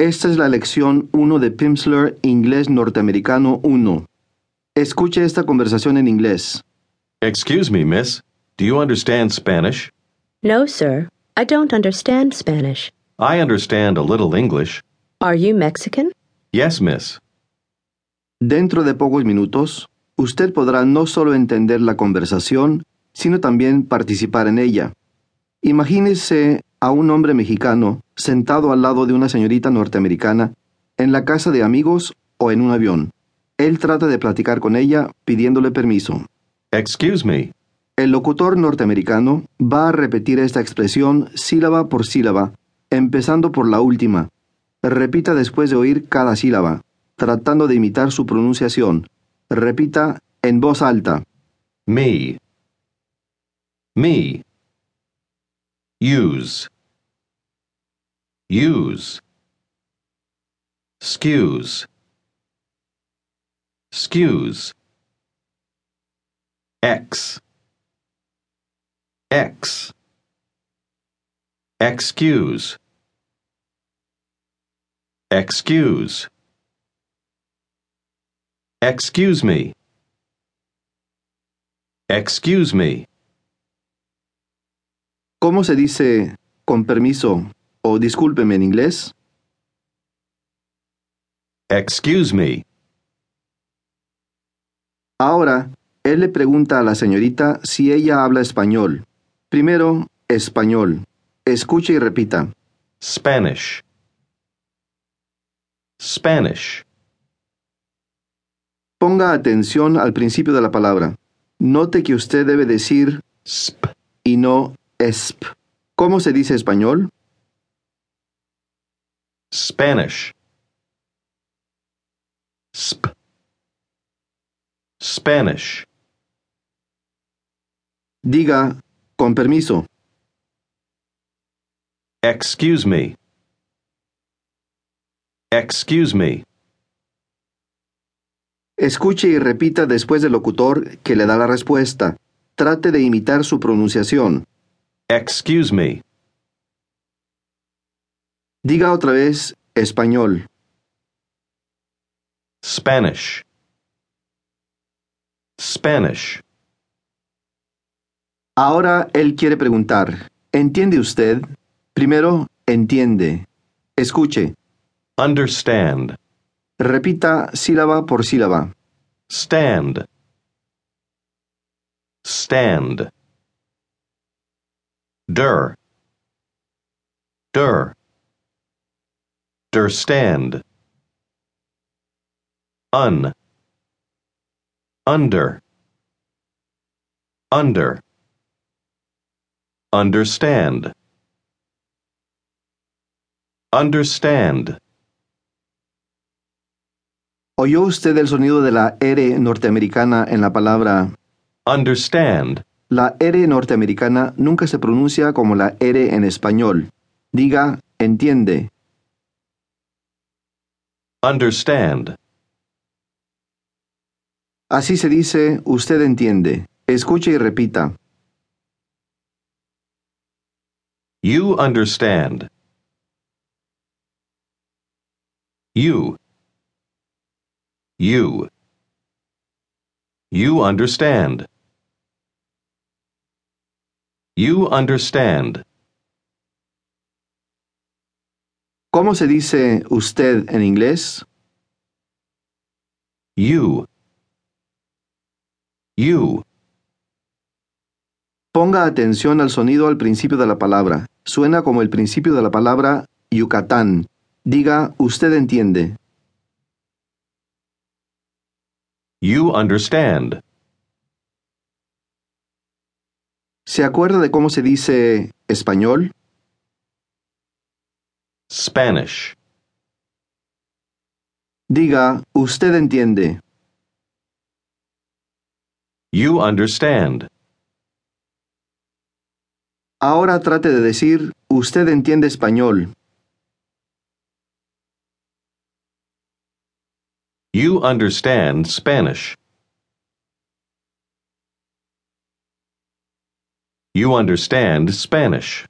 Esta es la lección 1 de Pimsleur Inglés Norteamericano 1. Escuche esta conversación en inglés. Excuse me, miss. Do you understand Spanish? No, sir. I don't understand Spanish. I understand a little English. Are you Mexican? Yes, miss. Dentro de pocos minutos, usted podrá no solo entender la conversación, sino también participar en ella. Imagínese a un hombre mexicano sentado al lado de una señorita norteamericana en la casa de amigos o en un avión. Él trata de platicar con ella pidiéndole permiso. Excuse me. El locutor norteamericano va a repetir esta expresión sílaba por sílaba, empezando por la última. Repita después de oír cada sílaba, tratando de imitar su pronunciación. Repita en voz alta. Me. Me. Use. Use. Excuse. Excuse. X. X. Excuse. Excuse. Excuse me. Excuse me. ¿Cómo se dice con permiso o discúlpeme en inglés? Excuse me. Ahora, él le pregunta a la señorita si ella habla español. Primero, español. Escuche y repita. Spanish. Spanish. Ponga atención al principio de la palabra. Note que usted debe decir Sp. y no esp. ¿Cómo se dice español? Spanish. Sp. Spanish. Diga, con permiso. Excuse me. Excuse me. Escuche y repita después del locutor que le da la respuesta. Trate de imitar su pronunciación. Excuse me. Diga otra vez español. Spanish. Spanish. Ahora él quiere preguntar, ¿entiende usted? Primero, entiende. Escuche. Understand. Repita sílaba por sílaba. Stand. Stand. Der. Der. Un. Under. Under. Understand. Understand. ¿Oyó usted el sonido de la R norteamericana en la palabra? Understand. La R norteamericana nunca se pronuncia como la R en español. Diga, entiende. Understand. Así se dice, usted entiende. Escuche y repita. You understand. You. You. You understand. You understand. ¿Cómo se dice usted en inglés? You. You. Ponga atención al sonido al principio de la palabra. Suena como el principio de la palabra Yucatán. Diga, usted entiende. You understand. ¿Se acuerda de cómo se dice español? Spanish. Diga, usted entiende. You understand. Ahora trate de decir, usted entiende español. You understand Spanish. You understand Spanish.